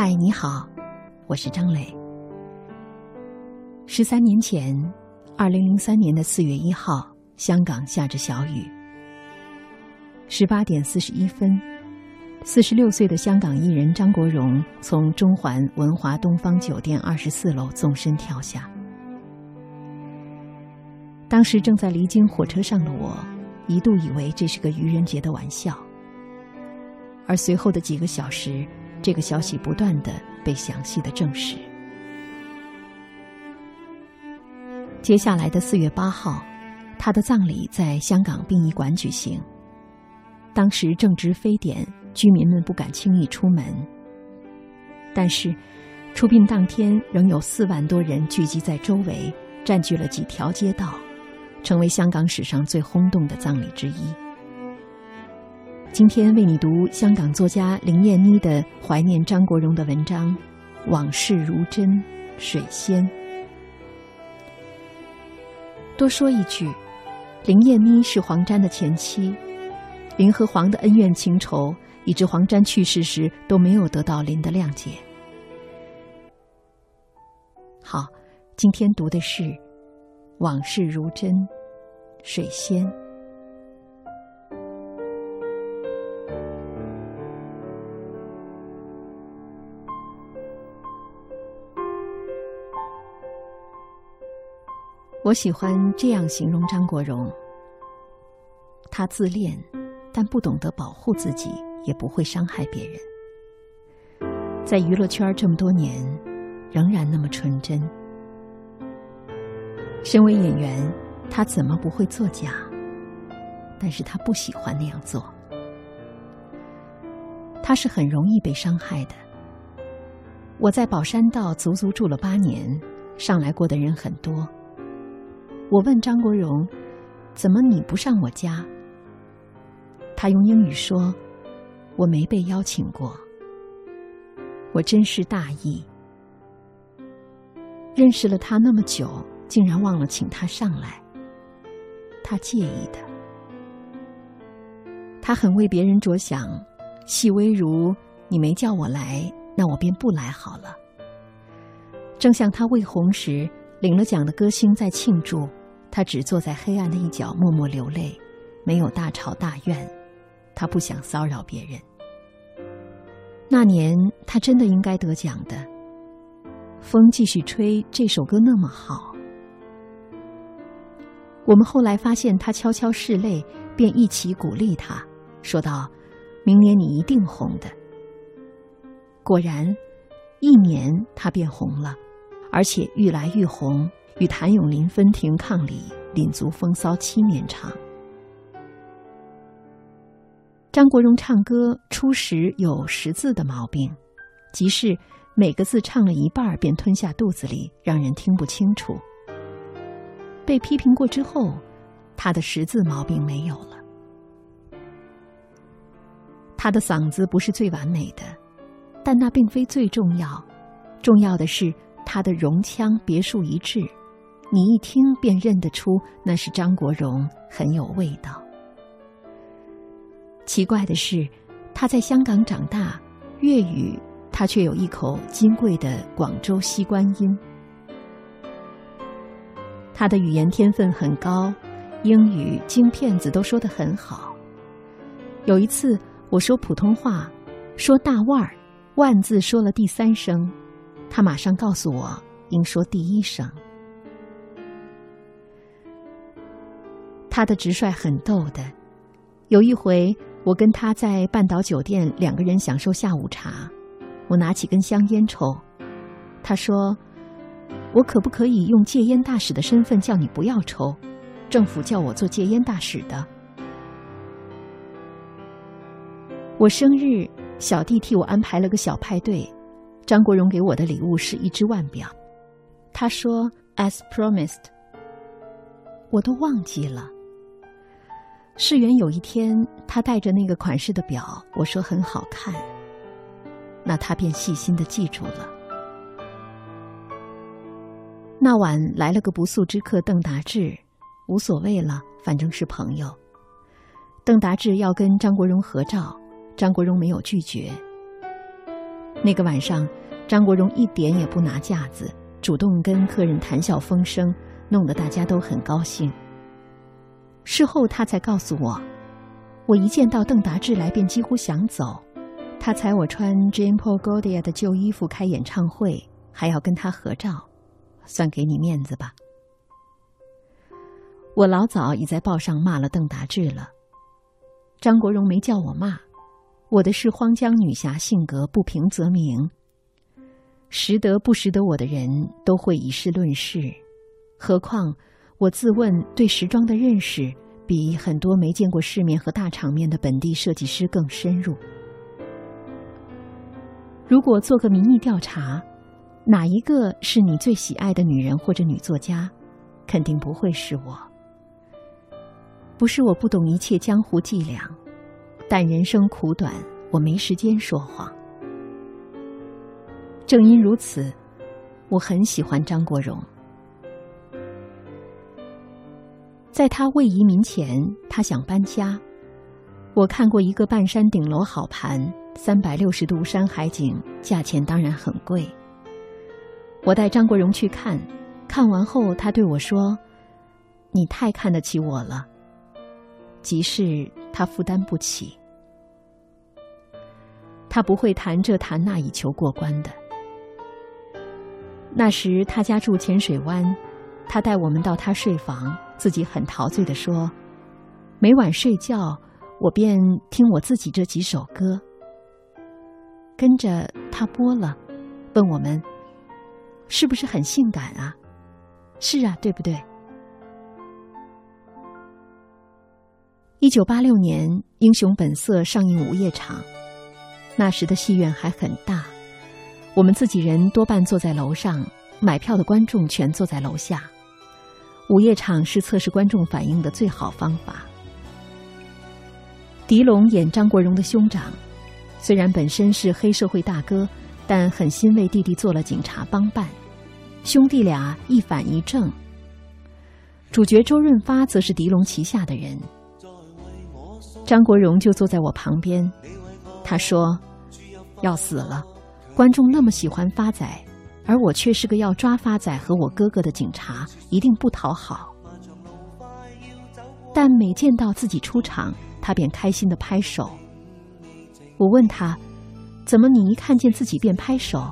嗨，你好，我是张磊。十三年前，二零零三年的四月一号，香港下着小雨。十八点四十一分，四十六岁的香港艺人张国荣从中环文华东方酒店二十四楼纵身跳下。当时正在离京火车上的我，一度以为这是个愚人节的玩笑。而随后的几个小时，这个消息不断的被详细的证实。接下来的四月八号，他的葬礼在香港殡仪馆举行。当时正值非典，居民们不敢轻易出门。但是，出殡当天仍有四万多人聚集在周围，占据了几条街道。成为香港史上最轰动的葬礼之一。今天为你读香港作家林燕妮的怀念张国荣的文章《往事如真水仙》。多说一句，林燕妮是黄沾的前妻，林和黄的恩怨情仇，以致黄沾去世时都没有得到林的谅解。好，今天读的是。往事如真，水仙。我喜欢这样形容张国荣：他自恋，但不懂得保护自己，也不会伤害别人。在娱乐圈这么多年，仍然那么纯真。身为演员，他怎么不会作假？但是他不喜欢那样做。他是很容易被伤害的。我在宝山道足足住了八年，上来过的人很多。我问张国荣：“怎么你不上我家？”他用英语说：“我没被邀请过。”我真是大意。认识了他那么久。竟然忘了请他上来，他介意的。他很为别人着想，细微如你没叫我来，那我便不来好了。正像他未红时，领了奖的歌星在庆祝，他只坐在黑暗的一角默默流泪，没有大吵大怨，他不想骚扰别人。那年他真的应该得奖的，《风继续吹》这首歌那么好。我们后来发现他悄悄拭泪，便一起鼓励他，说道：“明年你一定红的。”果然，一年他便红了，而且愈来愈红，与谭咏麟分庭抗礼，领足风骚七年长。张国荣唱歌初时有识字的毛病，即是每个字唱了一半便吞下肚子里，让人听不清楚。被批评过之后，他的识字毛病没有了。他的嗓子不是最完美的，但那并非最重要，重要的是他的容腔别树一帜，你一听便认得出那是张国荣，很有味道。奇怪的是，他在香港长大，粤语他却有一口金贵的广州西关音。他的语言天分很高，英语、京片子都说得很好。有一次我说普通话，说大腕儿，万字说了第三声，他马上告诉我应说第一声。他的直率很逗的。有一回我跟他在半岛酒店两个人享受下午茶，我拿起根香烟抽，他说。我可不可以用戒烟大使的身份叫你不要抽？政府叫我做戒烟大使的。我生日，小弟替我安排了个小派对，张国荣给我的礼物是一只腕表。他说：“As promised。”我都忘记了。世元有一天，他带着那个款式的表，我说很好看，那他便细心的记住了。那晚来了个不速之客邓达志，无所谓了，反正是朋友。邓达志要跟张国荣合照，张国荣没有拒绝。那个晚上，张国荣一点也不拿架子，主动跟客人谈笑风生，弄得大家都很高兴。事后他才告诉我，我一见到邓达志来便几乎想走。他踩我穿 Jean Paul Gaultier 的旧衣服开演唱会，还要跟他合照，算给你面子吧。我老早已在报上骂了邓达志了，张国荣没叫我骂。我的是荒江女侠性格，不平则鸣。识得不识得我的人都会以事论事，何况我自问对时装的认识比很多没见过世面和大场面的本地设计师更深入。如果做个民意调查，哪一个是你最喜爱的女人或者女作家，肯定不会是我。不是我不懂一切江湖伎俩。但人生苦短，我没时间说谎。正因如此，我很喜欢张国荣。在他未移民前，他想搬家。我看过一个半山顶楼好盘，三百六十度山海景，价钱当然很贵。我带张国荣去看，看完后他对我说：“你太看得起我了。”即是他负担不起。他不会谈这谈那以求过关的。那时他家住浅水湾，他带我们到他睡房，自己很陶醉的说：“每晚睡觉，我便听我自己这几首歌。”跟着他播了，问我们：“是不是很性感啊？”“是啊，对不对？”一九八六年，《英雄本色》上映午夜场。那时的戏院还很大，我们自己人多半坐在楼上，买票的观众全坐在楼下。午夜场是测试观众反应的最好方法。狄龙演张国荣的兄长，虽然本身是黑社会大哥，但很欣慰弟弟做了警察帮办，兄弟俩一反一正。主角周润发则是狄龙旗下的人，张国荣就坐在我旁边，他说。要死了！观众那么喜欢发仔，而我却是个要抓发仔和我哥哥的警察，一定不讨好。但每见到自己出场，他便开心的拍手。我问他：“怎么你一看见自己便拍手？”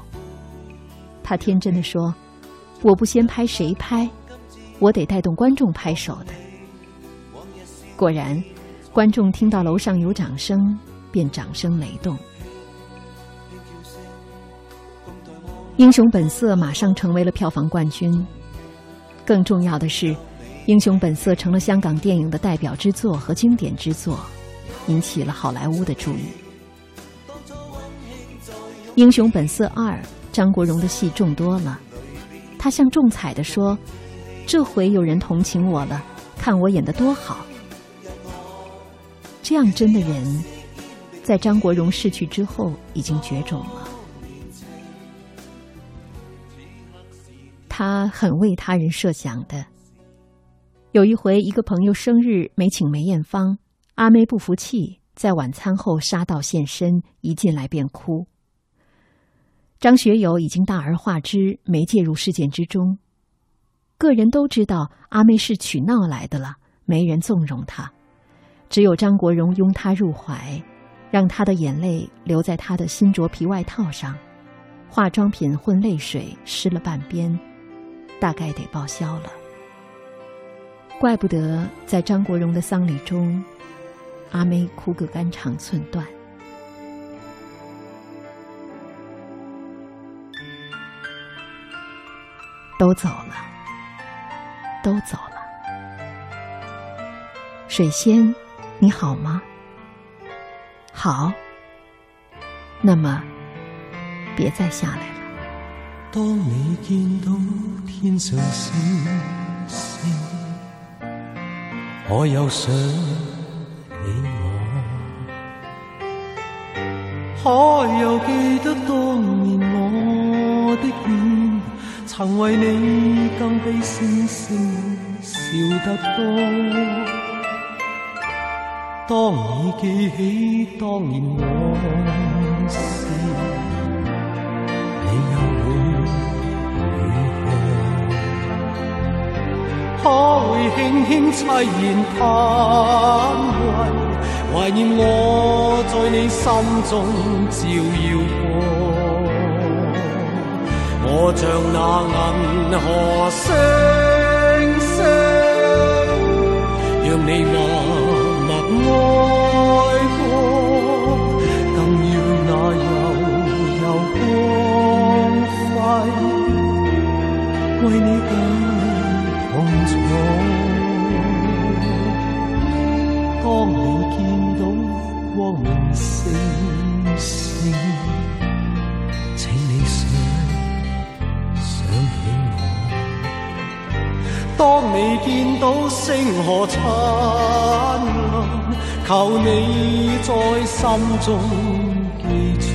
他天真的说：“我不先拍谁拍？我得带动观众拍手的。”果然，观众听到楼上有掌声，便掌声雷动。《英雄本色》马上成为了票房冠军。更重要的是，《英雄本色》成了香港电影的代表之作和经典之作，引起了好莱坞的注意。《英雄本色二》，张国荣的戏众多了。他像中彩的说：“这回有人同情我了，看我演的多好。”这样真的人，在张国荣逝去之后已经绝种了。他很为他人设想的。有一回，一个朋友生日没请梅艳芳，阿妹不服气，在晚餐后杀到现身，一进来便哭。张学友已经大而化之，没介入事件之中。个人都知道阿妹是取闹来的了，没人纵容她，只有张国荣拥她入怀，让她的眼泪留在他的新着皮外套上，化妆品混泪水湿了半边。大概得报销了，怪不得在张国荣的丧礼中，阿妹哭个肝肠寸断。都走了，都走了。水仙，你好吗？好。那么，别再下来了。当你见到天上星星，可有想起我？可有记得当年我的脸，曾为你更比星星笑得多？当你记起当年我可會輕輕凄然叹喟？懷念我在你心中照耀過，我像那銀河星星，讓你默默愛過，更要那悠悠光輝為你到星河灿烂，求你在心中记住。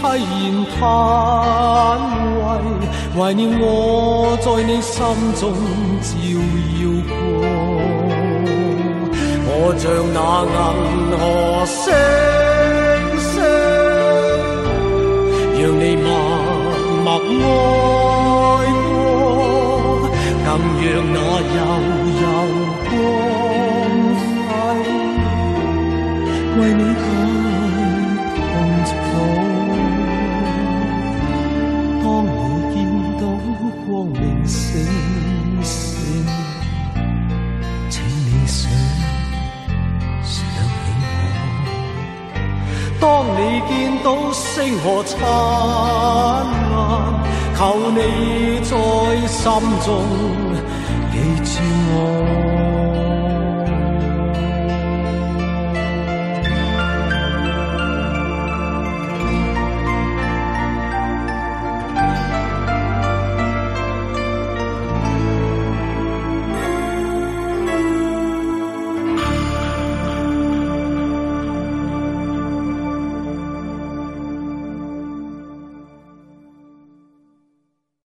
凄然叹喟，懷念我在你心中照耀過，我像那銀河星星，讓你默默愛過，更讓那悠悠光辉为你星河灿烂，求你在心中记住我。